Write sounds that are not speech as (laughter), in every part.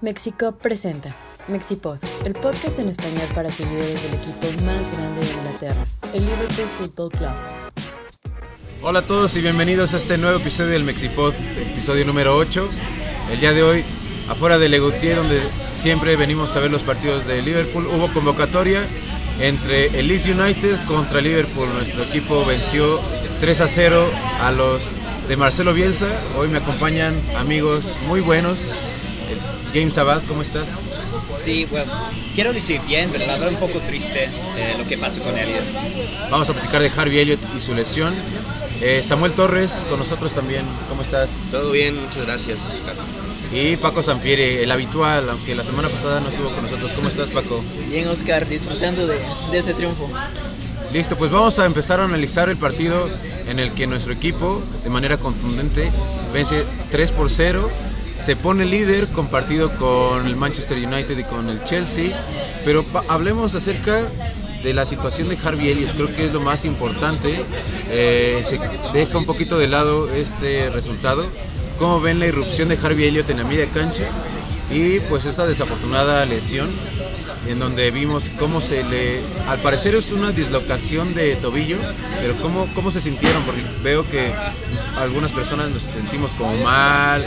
Mexico presenta Mexipod, el podcast en español para seguidores del equipo más grande de Inglaterra, el Liverpool Football Club. Hola a todos y bienvenidos a este nuevo episodio del Mexipod, episodio número 8. El día de hoy, afuera de Legutier, donde siempre venimos a ver los partidos de Liverpool, hubo convocatoria entre el Leeds United contra Liverpool. Nuestro equipo venció 3 a 0 a los de Marcelo Bielsa. Hoy me acompañan amigos muy buenos. James Abad, ¿cómo estás? Sí, bueno, quiero decir bien, pero la verdad un poco triste eh, lo que pasó con Elliot. Vamos a platicar de Harvey Elliott y su lesión. Eh, Samuel Torres con nosotros también, ¿cómo estás? Todo bien, muchas gracias, Oscar. Y Paco Zampieri, el habitual, aunque la semana pasada no estuvo con nosotros. ¿Cómo estás, Paco? Bien, Oscar, disfrutando de, de este triunfo. Listo, pues vamos a empezar a analizar el partido en el que nuestro equipo, de manera contundente, vence 3 por 0 se pone líder compartido con el Manchester United y con el Chelsea, pero hablemos acerca de la situación de Harvey Elliott, creo que es lo más importante, eh, se deja un poquito de lado este resultado, cómo ven la irrupción de Harvey Elliott en la media cancha y pues esa desafortunada lesión en donde vimos cómo se le, al parecer es una dislocación de tobillo, pero cómo, cómo se sintieron, porque veo que algunas personas nos sentimos como mal,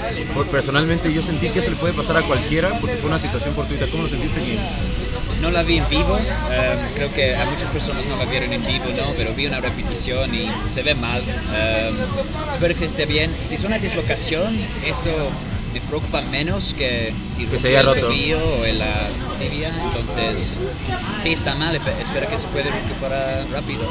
personalmente yo sentí que eso le puede pasar a cualquiera, porque fue una situación fortuita, ¿cómo lo sentiste James? No la vi en vivo, em, creo que a muchas personas no la vieron en vivo, ¿no? pero vi una repetición y se ve mal, um, espero que esté bien, si es una dislocación, eso me preocupa menos que si que se haya roto o en la tibia. Entonces, sí está mal, espero que se pueda recuperar rápido.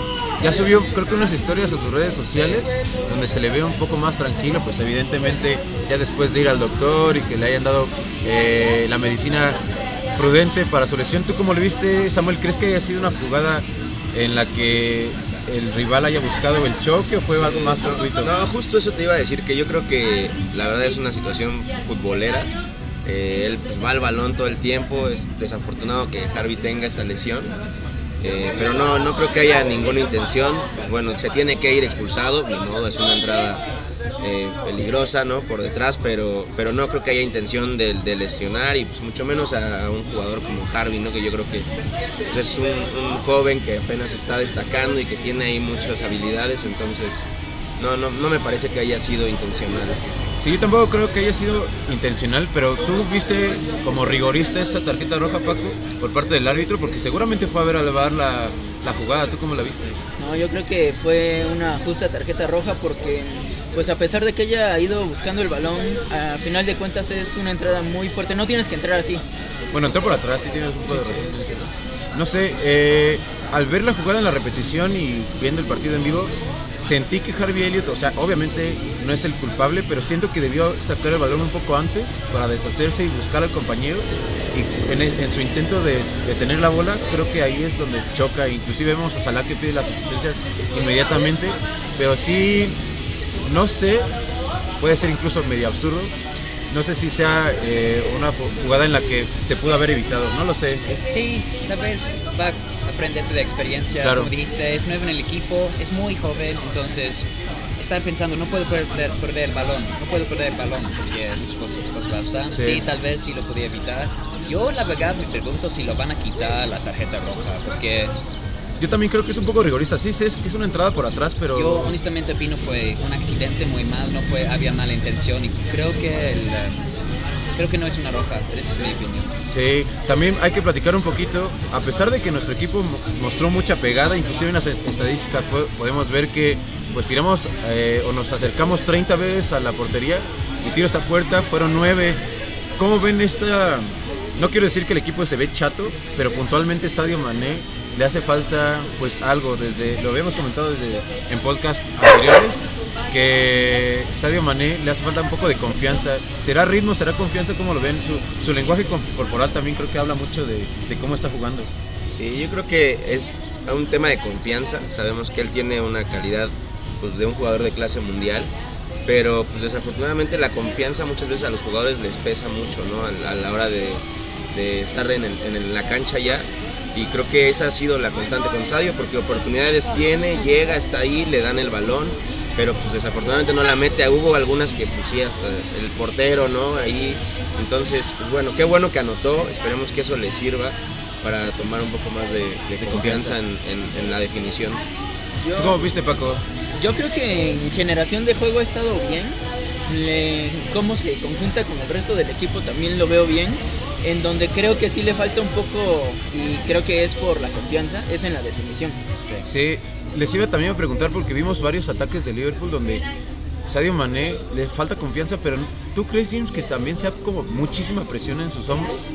Ya subió, creo que unas historias a sus redes sociales donde se le ve un poco más tranquilo, pues evidentemente ya después de ir al doctor y que le hayan dado eh, la medicina prudente para su lesión. ¿Tú cómo le viste, Samuel? ¿Crees que haya sido una jugada en la que el rival haya buscado el choque o fue algo más fortuito? No, justo eso te iba a decir, que yo creo que la verdad es una situación futbolera. Eh, él pues, va al balón todo el tiempo, es desafortunado que Harvey tenga esa lesión. Eh, pero no, no creo que haya ninguna intención. Pues bueno, se tiene que ir expulsado, ni modo, es una entrada eh, peligrosa ¿no? por detrás, pero, pero no creo que haya intención de, lesionar y pues mucho menos a, un jugador como Harvey, ¿no? que yo creo que pues, es un, joven que apenas está destacando y que tiene ahí muchas habilidades, entonces no, no, no me parece que haya sido intencional. Sí, yo tampoco creo que haya sido intencional, pero tú viste como rigorista esa tarjeta roja, Paco, por parte del árbitro, porque seguramente fue a ver a elevar la, la jugada. ¿Tú cómo la viste? No, yo creo que fue una justa tarjeta roja porque pues a pesar de que ella ha ido buscando el balón, a final de cuentas es una entrada muy fuerte. No tienes que entrar así. Bueno, entró por atrás, sí tienes un poco de razón. No sé, eh, al ver la jugada en la repetición y viendo el partido en vivo, sentí que Harvey Elliott, o sea, obviamente no es el culpable, pero siento que debió sacar el balón un poco antes para deshacerse y buscar al compañero. Y en, su intento de, de, tener la bola, creo que ahí es donde choca. Inclusive vemos a Salah que pide las asistencias inmediatamente, pero sí no sé, puede ser incluso medio absurdo. No sé si sea eh, una jugada en la que se pudo haber evitado, no lo sé. Sí, tal vez va a aprender de experiencia, como dijiste, es nuevo en el equipo, es muy joven, entonces está pensando, no puedo perder, perder el balón, no puedo perder el balón porque muchas cosas Sí. sí, tal vez sí lo podía evitar. Yo la verdad me pregunto si lo van a quitar la tarjeta roja, porque yo también creo que es un poco rigorista. Sí, sé que es una entrada por atrás, pero. Yo honestamente opino fue un accidente muy mal, no fue, había mala intención y creo que el, creo que no es una roja, esa es mi opinión. Sí, también hay que platicar un poquito, a pesar de que nuestro equipo mostró mucha pegada, inclusive en las estadísticas podemos ver que pues tiramos eh, o nos acercamos 30 veces a la portería y tiros a puerta fueron 9. ¿Cómo ven esta? No quiero decir que el equipo se ve chato, pero puntualmente Sadio Mané le hace falta pues algo desde lo habíamos comentado desde en podcasts anteriores que Sadio Mané le hace falta un poco de confianza. Será ritmo será confianza como lo ven su, lenguaje corporal también creo que habla mucho de, cómo está jugando. Sí yo creo que es un tema de confianza. Sabemos que él tiene una calidad pues de un jugador de clase mundial pero pues desafortunadamente la confianza muchas veces a los jugadores les pesa mucho no a, la hora de, estar en, en la cancha ya y creo que esa ha sido la constante con Sadio porque oportunidades tiene, llega, está ahí, le dan el balón pero pues desafortunadamente no la mete. Hubo algunas que pues sí, hasta el portero, ¿no? Ahí, entonces, pues bueno, qué bueno que anotó, esperemos que eso le sirva para tomar un poco más de, confianza, en, la definición. ¿Cómo viste, Paco? Yo creo que en generación de juego ha estado bien. cómo se conjunta con el resto del equipo también lo veo bien. En donde creo que sí le falta un poco, y creo que es por la confianza, es en la definición. Sí, les iba también a preguntar porque vimos varios ataques de Liverpool donde Sadio Mané le falta confianza, pero ¿tú crees, James, que también sea como muchísima presión en sus hombros?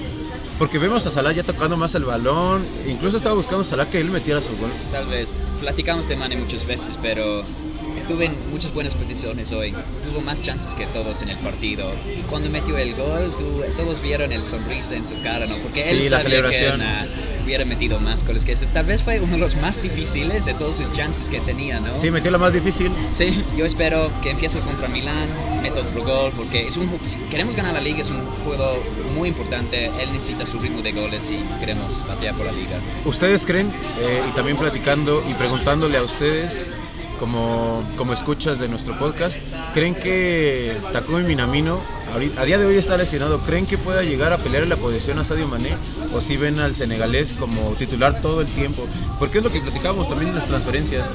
Porque vemos a Salah ya tocando más el balón, incluso estaba buscando a Salah que él metiera su gol. Tal vez, platicamos de Mané muchas veces, pero estuve en muchas buenas posiciones hoy. Tuvo más chances que todos en el partido. Y cuando metió el gol, todos vieron el sonrisa en su cara, ¿no? Porque él sí, la celebración. que hubiera metido más goles que ese. Tal vez fue uno de los más difíciles de todas sus chances que tenía, ¿no? Sí, metió la más difícil. Sí. Yo espero que empiece contra Milán, meta otro gol, porque es un, si queremos ganar la liga es un juego muy importante. Él necesita su ritmo de goles y queremos batear por la liga. ¿Ustedes creen, eh, y también platicando y preguntándole a ustedes, como, como escuchas de nuestro podcast, ¿creen que Takumi Minamino a día de hoy está lesionado? ¿Creen que pueda llegar a pelear en la posición a Sadio Mané? ¿O si ven al senegalés como titular todo el tiempo? Porque es lo que platicábamos también en las transferencias.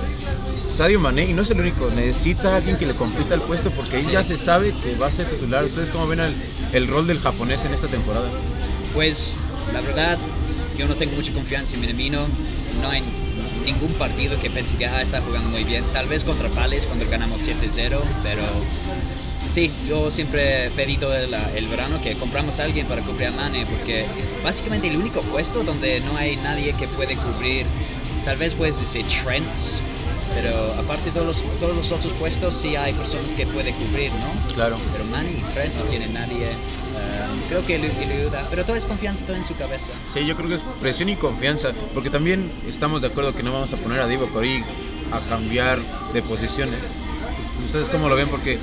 Sadio Mané, y no es el único, necesita alguien que le completa el puesto porque ahí ya se sabe que va a ser titular. ¿Ustedes cómo ven el, el rol del japonés en esta temporada? Pues la verdad, yo no tengo mucha confianza en Minamino. No hay ningún partido que pensé que ah, está jugando muy bien. Tal vez contra Pales cuando ganamos 7-0, pero sí, yo siempre pedí todo el, verano que compramos a alguien para cubrir a Mane, porque es básicamente el único puesto donde no hay nadie que puede cubrir. Tal vez puedes decir Trent, pero aparte de todos los, todos los otros puestos sí hay personas que puede cubrir, ¿no? Claro. Pero Mane y Trent no tienen nadie creo que le, ayuda, pero todo es confianza, todo en su cabeza. Sí, yo creo que es presión y confianza, porque también estamos de acuerdo que no vamos a poner a Divo Cori a cambiar de posiciones. ¿Ustedes cómo lo ven? Porque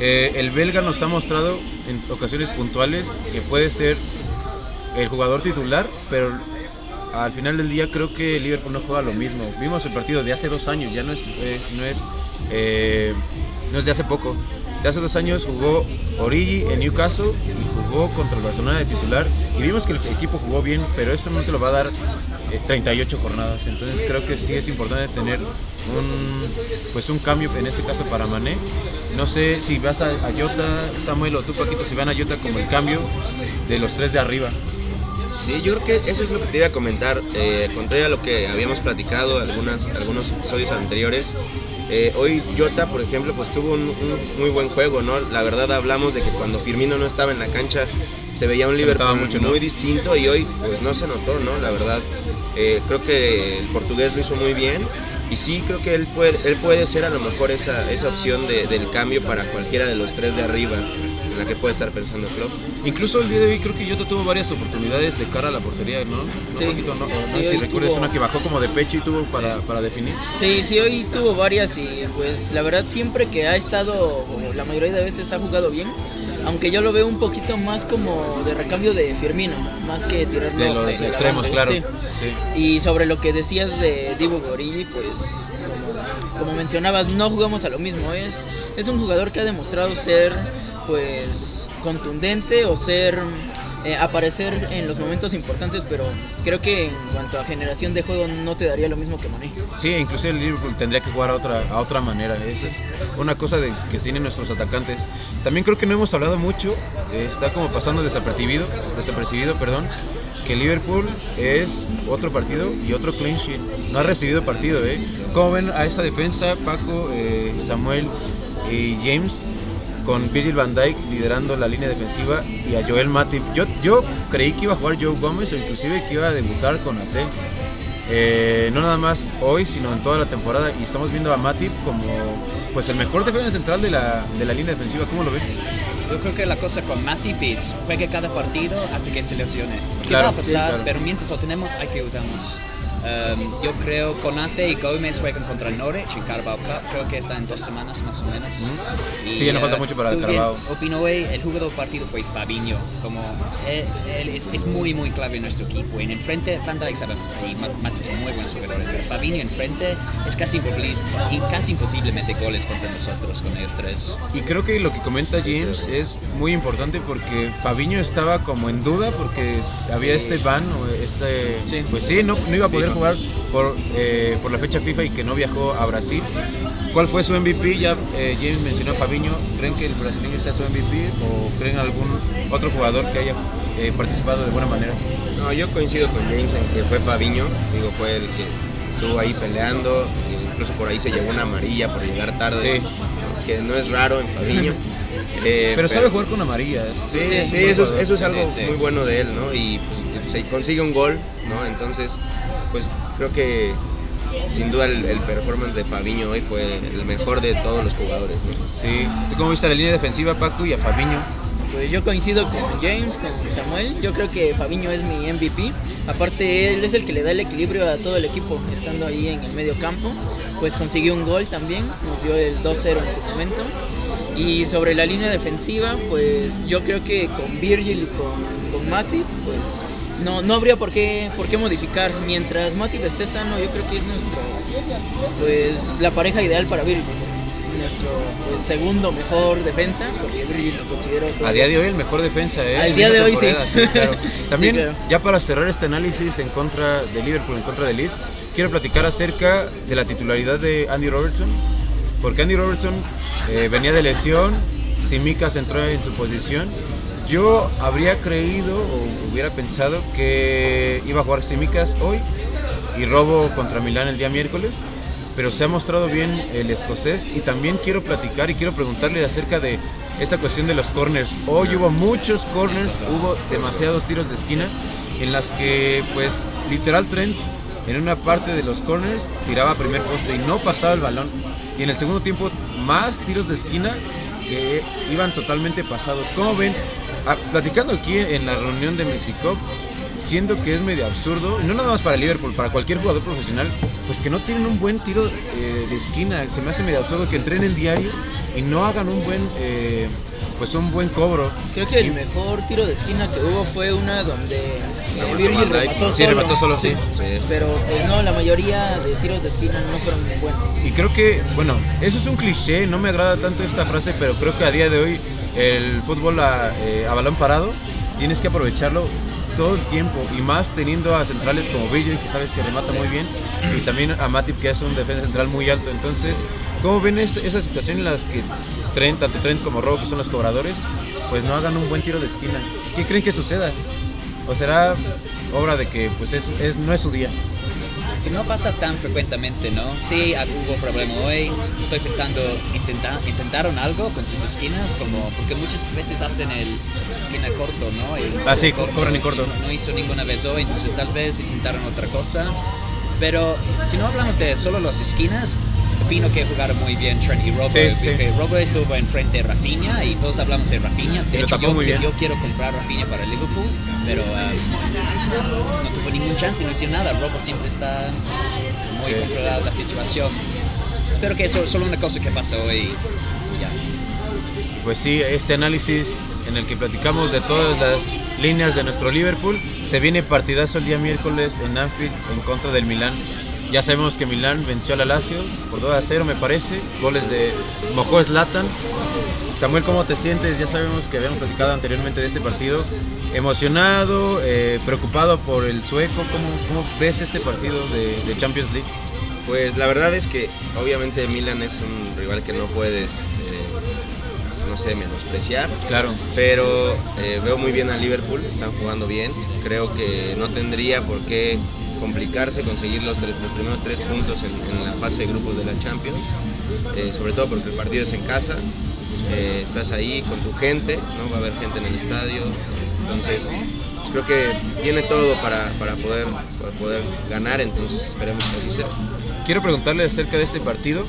eh, el belga nos ha mostrado en ocasiones puntuales que puede ser el jugador titular, pero al final del día creo que Liverpool no juega lo mismo. Vimos el partido de hace dos años, ya no es, eh, no es, eh, no es de hace poco. De hace dos años jugó Origi en Newcastle y jugó contra el Barcelona de titular y vimos que el equipo jugó bien, pero eso no te lo va a dar 38 eh, jornadas. Entonces creo que sí es importante tener un, pues un cambio, en este caso para Mané. No sé si vas a, Jota, Samuel o tú Paquito, si van a Jota como el cambio de los tres de arriba. Sí, yo creo que eso es lo que te iba a comentar. Eh, contrario a lo que habíamos platicado algunas, algunos episodios anteriores, eh, hoy Jota, por ejemplo, pues tuvo un, muy buen juego, ¿no? La verdad hablamos de que cuando Firmino no estaba en la cancha se veía un Liverpool mucho, muy distinto y hoy pues no se notó, ¿no? La verdad, eh, creo que el portugués lo hizo muy bien y sí creo que él puede, él puede ser a lo mejor esa, esa opción del cambio para cualquiera de los tres de arriba la que puede estar pensando Klopp. Incluso el día de hoy creo que Jota tuvo varias oportunidades de cara a la portería, ¿no? Sí. no, sé si recuerdas una que bajó como de pecho y tuvo para, para, definir. Sí, sí, hoy tuvo varias y pues la verdad siempre que ha estado, la mayoría de veces ha jugado bien, aunque yo lo veo un poquito más como de recambio de Firmino, más que tirarlo de los extremos, claro. Sí. Y sobre lo que decías de Divo Gorilli, pues como, como, mencionabas, no jugamos a lo mismo, es, es un jugador que ha demostrado ser pues contundente o ser eh, aparecer en los momentos importantes, pero creo que en cuanto a generación de juego no te daría lo mismo que Mané. Sí, inclusive el Liverpool tendría que jugar a otra, a otra manera. Esa es una cosa de, que tienen nuestros atacantes. También creo que no hemos hablado mucho, eh, está como pasando desapercibido, desapercibido, perdón, que Liverpool es otro partido y otro clean sheet. No ha recibido partido, ¿eh? ¿Cómo ven a esa defensa, Paco, eh, Samuel y James? Con Virgil van Dijk liderando la línea defensiva y a Joel Matip. Yo, yo creí que iba a jugar Joe Gómez o inclusive que iba a debutar con AT. Eh, no nada más hoy, sino en toda la temporada. Y estamos viendo a Matip como pues el mejor defensa central de la, de la línea defensiva. ¿Cómo lo ven? Yo creo que la cosa con Matip es juegue cada partido hasta que se lesione. ¿Qué va a pasar? Pero mientras lo tenemos hay que usarnos. Um, yo creo Conate y Gómez juegan contra el Norwich en Carabao Cup. Creo que está en dos semanas más o menos. Y, sí, ya no falta mucho para el Carabao. Opino el jugador del partido fue Fabinho. Como él, es, es, muy, muy clave en nuestro equipo. En el frente, Van Dijk sabemos ahí, Matos son muy buenos jugadores. Pero Fabinho en frente es casi imposible, casi imposible meter goles contra nosotros con ellos tres. Y creo que lo que comenta James es muy importante porque Fabinho estaba como en duda porque había este ban o este. Pues sí, no, no iba a poder jugar por, eh, por la fecha FIFA y que no viajó a Brasil. ¿Cuál fue su MVP? Ya eh, James mencionó a Fabinho. ¿Creen que el brasileño sea su MVP o creen algún otro jugador que haya eh, participado de buena manera? No, yo coincido con James en que fue Fabinho. Digo, fue el que estuvo ahí peleando. Incluso por ahí se llevó una amarilla por llegar tarde. Que no es raro en (laughs) Fabinho. pero, sabe jugar con amarillas. Sí, sí, eso, eso, es algo muy bueno de él, ¿no? Y pues, se consigue un gol, ¿no? Entonces, pues creo que sin duda el, performance de Fabiño hoy fue el mejor de todos los jugadores. Sí, cómo viste la línea defensiva, Paco, y a Fabiño? Pues yo coincido con James, con Samuel. Yo creo que Fabiño es mi MVP. Aparte, él es el que le da el equilibrio a todo el equipo, estando ahí en el medio campo. Pues consiguió un gol también, nos dio el 2-0 en su momento. Y sobre la línea defensiva, pues yo creo que con Virgil y con, con Mati, pues no, no habría por qué, por qué modificar. Mientras Matip esté sano, yo creo que es nuestro, pues, la pareja ideal para Virgil. Nuestro pues, segundo mejor defensa, porque Virgil lo considero. A día de hoy el mejor defensa, ¿eh? Al día de hoy (laughs) sí. También, ya para cerrar este análisis en contra de Liverpool, en contra de Leeds, quiero platicar acerca de la titularidad de Andy Robertson, porque Andy Robertson eh, venía de lesión, Simicas entró en su posición yo habría creído o hubiera pensado que iba a jugar Simicas hoy y Robo contra Milán el día miércoles, pero se ha mostrado bien el escocés y también quiero platicar y quiero preguntarle acerca de esta cuestión de los corners. Hoy hubo muchos corners, hubo demasiados tiros de esquina en las que pues literal Trent en una parte de los corners tiraba primer poste y no pasaba el balón. Y en el segundo tiempo más tiros de esquina que iban totalmente pasados. ¿Cómo ven Ah, platicando aquí en la reunión de México, siendo que es medio absurdo, no nada más para Liverpool, para cualquier jugador profesional, pues que no tienen un buen tiro eh, de esquina. Se me hace medio absurdo que entrenen diario y no hagan un buen, eh, pues un buen cobro. Creo que el mejor tiro de esquina que hubo fue una donde eh, Virgil remató, sí, remató solo. Sí, Pero pues no, la mayoría de tiros de esquina no fueron buenos. Y creo que, bueno, eso es un cliché, no me agrada tanto esta frase, pero creo que a día de hoy el fútbol a, eh, a, balón parado, tienes que aprovecharlo todo el tiempo y más teniendo a centrales como Virgil, que sabes que remata muy bien, y también a Matip, que es un defensa central muy alto. Entonces, ¿cómo ven esa situación en las que Trent, tanto Trent como Robo, que son los cobradores, pues no hagan un buen tiro de esquina? ¿Qué creen que suceda? ¿O será obra de que pues es, es no es su día? Que no pasa tan frecuentemente, ¿no? Sí, hubo problema hoy. Estoy pensando, intentaron algo con sus esquinas, como porque muchas veces hacen el esquina corto, ¿no? ah, sí, corren en corto. No, hizo ninguna vez hoy, entonces tal vez intentaron otra cosa. Pero si no hablamos de solo las esquinas, opino que jugaron muy bien Trent y Robo. Sí, sí. Robo estuvo enfrente de Rafinha y todos hablamos de Rafinha. De hecho, yo, yo, quiero comprar Rafinha para Liverpool, pero um, no tuvo ningún chance, no hizo nada. Robo siempre está muy controlado la situación. Espero que eso solo una cosa que pasó y ya. Pues sí, este análisis en el que platicamos de todas las líneas de nuestro Liverpool. Se viene partidazo el día miércoles en Anfield en contra del Milán. Ya sabemos que Milán venció al Lazio por 2 a 0, me parece. Goles de Mojo Zlatan. Samuel, ¿cómo te sientes? Ya sabemos que habíamos platicado anteriormente de este partido. Emocionado, eh, preocupado por el sueco. ¿Cómo, ¿Cómo, ves este partido de, Champions League? Pues la verdad es que obviamente Milán es un rival que no puedes, eh, no sé, menospreciar. Claro. Pero eh, veo muy bien a Liverpool, están jugando bien. Creo que no tendría por qué complicarse conseguir los, los primeros tres puntos en, la fase de grupos de la Champions, eh, sobre todo porque el partido es en casa, eh, estás ahí con tu gente, ¿no? va a haber gente en el estadio, entonces pues creo que tiene todo para, para, poder, poder ganar, entonces esperemos que así sea. Quiero preguntarle acerca de este partido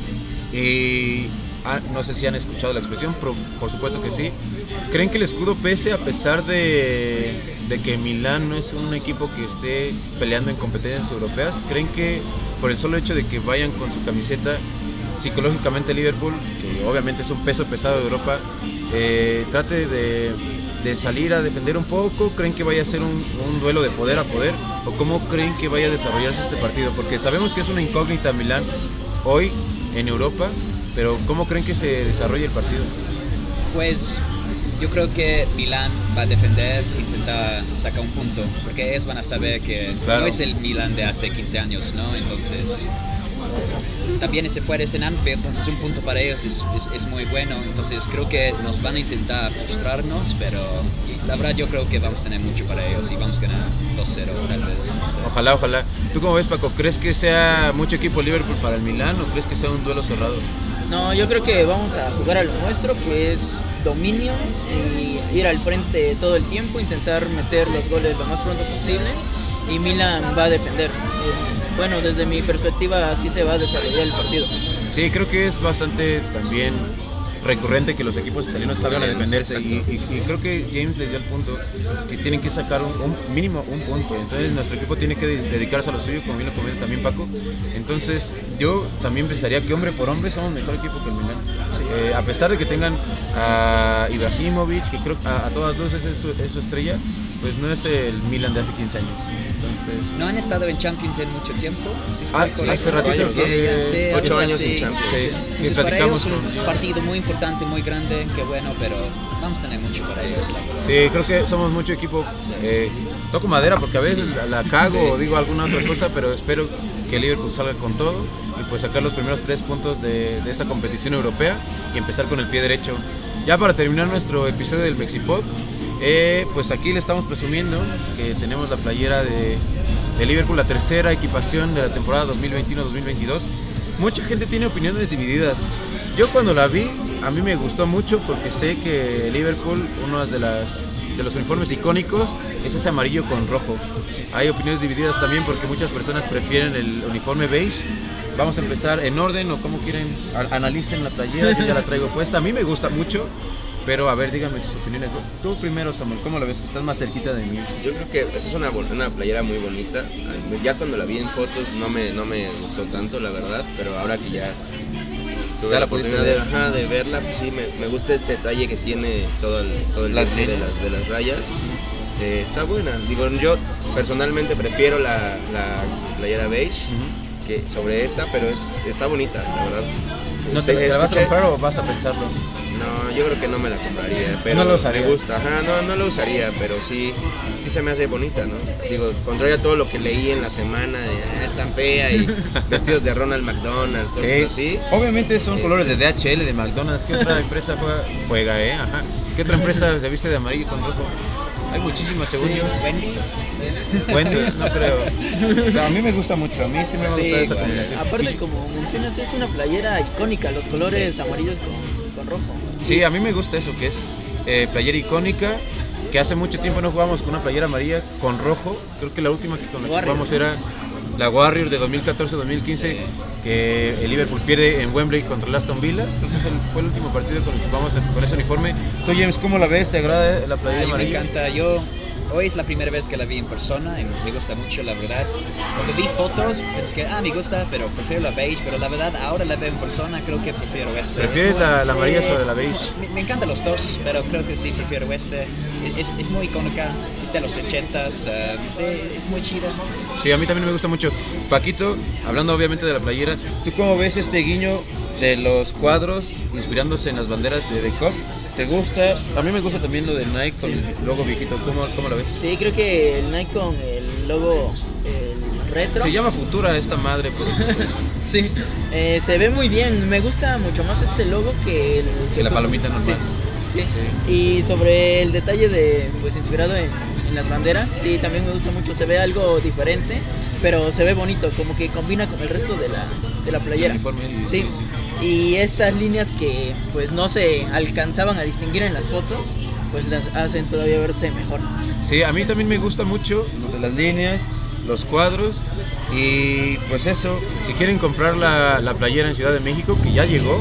y ah, no sé si han escuchado la expresión, pero por supuesto que sí. ¿Creen que el escudo pese a pesar de de que Milán no es un equipo que esté peleando en competencias europeas? ¿Creen que por el solo hecho de que vayan con su camiseta psicológicamente Liverpool, que obviamente es un peso pesado de Europa, eh, trate de, salir a defender un poco? ¿Creen que vaya a ser un, un, duelo de poder a poder? ¿O cómo creen que vaya a desarrollarse este partido? Porque sabemos que es una incógnita Milán hoy en Europa, pero ¿cómo creen que se desarrolle el partido? Pues yo creo que Milán va a defender, intentar sacar un punto, porque ellos van a saber que claro. no es el Milán de hace 15 años, ¿no? Entonces, también ese fuera es en Anfield, entonces un punto para ellos es, es, es, muy bueno. Entonces creo que nos van a intentar frustrarnos, pero la verdad yo creo que vamos a tener mucho para ellos y vamos a ganar 2-0 tal vez. Ojalá, ojalá. ¿Tú cómo ves Paco? ¿Crees que sea mucho equipo Liverpool para el Milán o crees que sea un duelo cerrado? No, yo creo que vamos a jugar a lo nuestro, que es dominio y ir al frente todo el tiempo, intentar meter los goles lo más pronto posible y Milan va a defender. Bueno, desde mi perspectiva así se va a desarrollar el partido. Sí, creo que es bastante también recurrente que los equipos italianos salgan a defenderse y, y, y, creo que James le dio el punto que tienen que sacar un, un, mínimo un punto. Entonces nuestro equipo tiene que dedicarse a lo suyo como bien lo comenta también Paco. Entonces yo también pensaría que hombre por hombre somos mejor equipo que el Milan. Eh, a pesar de que tengan a Ibrahimovic que creo a, a todas luces es su, es su estrella pues no es el Milan de hace 15 años. Entonces, no han estado en Champions en mucho tiempo. Si ah, hace ratito, que, ocho años sí, en Champions. Sí. Sí. Entonces, para ellos un partido muy importante, muy grande, que bueno, pero vamos a tener mucho para ellos. Sí, creo que somos mucho equipo. Eh, toco madera porque a veces la, la cago o digo alguna otra cosa, pero espero que Liverpool salga con todo y pues sacar los primeros tres puntos de, de esta competición europea y empezar con el pie derecho. Ya para terminar nuestro episodio del Mexipod, eh, pues aquí le estamos presumiendo que tenemos la playera de, Liverpool, la tercera equipación de la temporada 2021-2022. Mucha gente tiene opiniones divididas. Yo cuando la vi, a mí me gustó mucho porque sé que Liverpool, uno de, las, de los uniformes icónicos, es ese amarillo con rojo. Hay opiniones divididas también porque muchas personas prefieren el uniforme beige. Vamos a empezar en orden o como quieren, analicen la playera, yo ya la traigo puesta. A mí me gusta mucho. Pero a ver, díganme sus opiniones. Tú primero, Samuel, ¿cómo lo ves? Que estás más cerquita de mí. Yo creo que esa es una, una playera muy bonita. Ya cuando la vi en fotos no me, no me gustó tanto, la verdad. Pero ahora que ya tuve Ya la oportunidad de, ajá, de verla, pues sí, me, me gusta este detalle que tiene todo el, todo el Las de las, de las rayas. Eh, está buena. Digo, yo personalmente prefiero la, la playera beige que sobre esta, pero es, está bonita, la verdad. ¿No te, Sí, la vas a comprar o vas a pensarlo? No, yo creo que no me la compraría, pero No la usarías. me gusta. Ajá, no, no la usaría, pero sí, sí se me hace bonita, ¿no? Digo, contrario a todo lo que leí en la semana de "Ah, es tan fea y (laughs) vestidos de Ronald McDonald, cosas así. Obviamente son Este- colores de DHL, de McDonald's. ¿Qué otra empresa juega? Juega, eh? Ajá. ¿Qué otra empresa se viste de amarillo con rojo? Hay muchísimas, según yo. Wendy's. (laughs) Wendy's, no creo. Pero a mí me gusta mucho, a mí sí me gusta Sí, esa combinación. Aparte, Y- como mencionas, es una playera icónica, los colores amarillos con, con rojo. Sí, a mí me gusta eso, que es eh, playera icónica, que hace mucho tiempo no jugábamos con una playera amarilla con rojo. Creo que la última que con la que jugamos era la Warrior de 2014-2015, que el Liverpool pierde en Wembley contra el Aston Villa. Creo que es el- fue el último partido con el que jugamos con ese uniforme. Tú, James, ¿cómo la ves? ¿Te agrada la playera Ay, me encanta. Yo hoy es la primera vez que la vi en persona y me gusta mucho, la verdad. Cuando vi fotos pensé que, ah, me gusta, pero prefiero la beige. Pero la verdad, ahora la veo en persona, creo que prefiero este. ¿Prefieres Es la- la amarilla sobre la beige? muy- Me, encantan los dos, pero creo que sí prefiero este. Es, es muy icónica, es de los 80s, eh, es muy chida. Sí, a mí también me gusta mucho. Paquito, hablando obviamente de la playera, ¿tú cómo ves este guiño de los cuadros inspirándose en las banderas de The? ¿Te gusta? A mí me gusta también lo de Nike con el logo viejito. ¿Cómo, cómo la ves? Sí, creo que el Nike con el logo el retro. Se llama Futura esta madre. pues. (laughs) Sí, eh, se ve muy bien. Me gusta mucho más este logo que el Que la palomita normal. Sí, sí. Y sobre el detalle de, pues inspirado en, en las banderas, sí, también me gusta mucho. Se ve algo diferente, pero se ve bonito, como que combina con el resto de la, de la playera. El uniforme, y- Sí. Y estas líneas que pues no se alcanzaban a distinguir en las fotos, pues las hacen todavía verse mejor. Sí, a mí también me gusta mucho lo de las líneas, los cuadros y pues eso, si quieren comprar la, la playera en Ciudad de México, que ya llegó,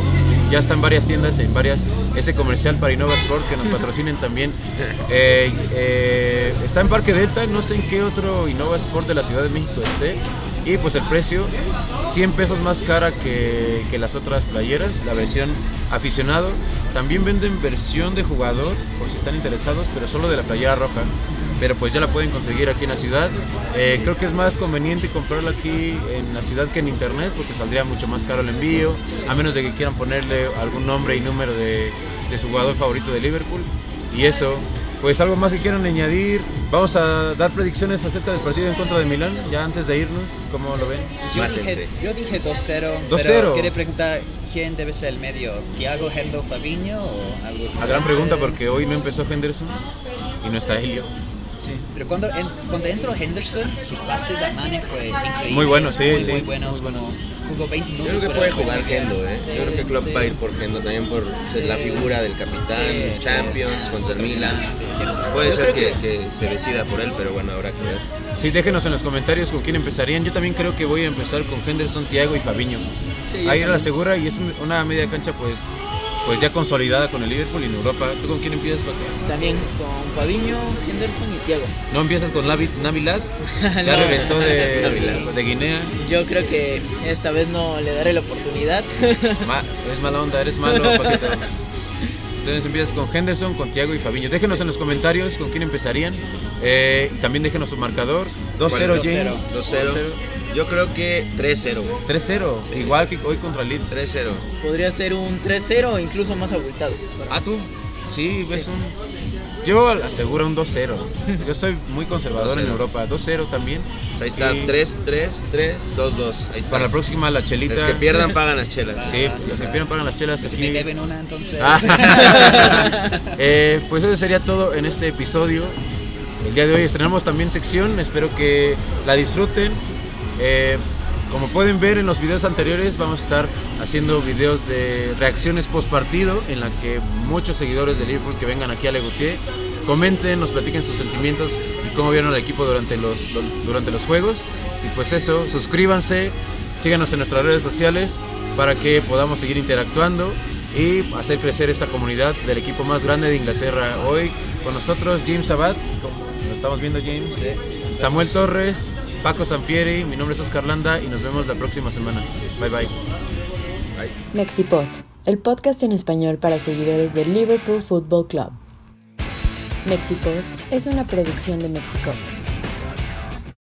ya está en varias tiendas, en varias, ese comercial para Innova Sport que nos patrocinen también, eh, eh, está en Parque Delta, no sé en qué otro Innova Sport de la Ciudad de México esté. Y pues el precio, 100 pesos más cara que, que las otras playeras, la versión aficionado. También venden versión de jugador, por si están interesados, pero solo de la playera roja. Pero pues ya la pueden conseguir aquí en la ciudad. Eh, creo que es más conveniente comprarla aquí en la ciudad que en internet, porque saldría mucho más caro el envío, a menos de que quieran ponerle algún nombre y número de, de su jugador favorito de Liverpool. Y eso, pues algo más que quieran añadir. Vamos a dar predicciones acerca del partido en contra de Milán, ya antes de irnos, ¿cómo lo ven? Yo dije, yo dije 2-0. 2-0. Quería preguntar quién debe ser el medio, Thiago, Hendo, Fabinho o algo. A gran pregunta porque hoy no empezó Henderson y no está Elliot. Sí. Pero cuando, en, cuando entró Henderson, sus pases a Mane fue increíble. Muy bueno, sí, muy, sí. Muy buenos, muy buenos. como jugó 20 minutos. Yo creo que puede jugar. Gendo, ¿eh? Sí, Yo creo que Klopp sí. va a ir por Gendo también por ser la figura del capitán, Sí, sí. Champions contra el Milan. Puede Yo ser que, que se decida por él, pero bueno, habrá que ver. Sí, déjenos en los comentarios con quién empezarían. Yo también creo que voy a empezar con Henderson, Thiago y yo Ahí la segura y es un- una media cancha pues pues ya consolidada con el Liverpool y en Europa. ¿Tú con quién empiezas, Paco? También con Fabiño, Henderson y Thiago. ¿No empiezas con Navi- Navilad? (laughs) Ya No. regresó de, Navilad. de Guinea. Yo creo que esta vez no le daré la oportunidad. (laughs) Ma- es mala onda, eres malo, (laughs) Paquito. Entonces empiezas con Henderson, con Thiago y Fabinho. Déjenos en los comentarios con quién empezarían. Eh, y también déjenos su marcador. 2-0 ¿Cuál? James. 2-0. Yo creo que 3-0. 3-0. Igual que hoy contra Leeds. 3-0. Podría ser un 3-0 o incluso más abultado. Ah, tú. Sí, ves un. Yo aseguro un 2-0. (laughs) Yo soy muy conservador en 2-0. Europa. 2-0 también. Ahí está, Y 3-3-3-2-2. Ahí está. Para la próxima, la chelita. Los que pierdan pagan las (laughs) chelas. Sí, los que pierdan pagan las chelas Si aquí. me deben una, entonces. Ah. (laughs) Eh, pues eso sería todo en este episodio. El día de hoy estrenamos también sección, espero que la disfruten. Eh, como pueden ver en los videos anteriores, vamos a estar haciendo videos de reacciones post partido en la que muchos seguidores de Liverpool que vengan aquí a Legutier comenten, nos platiquen sus sentimientos y cómo vieron al equipo durante los, lo- durante los juegos. Y pues eso, suscríbanse, síganos en nuestras redes sociales para que podamos seguir interactuando y hacer crecer esta comunidad del equipo más grande de Inglaterra. Hoy con nosotros James Abad, como lo estamos viendo James, Samuel Torres, Paco Sampieri, mi nombre es Oscar Landa y nos vemos la próxima semana. Bye bye. Mexipod, el podcast en español para seguidores del Liverpool Football Club. Mexipod es una producción de Mexico.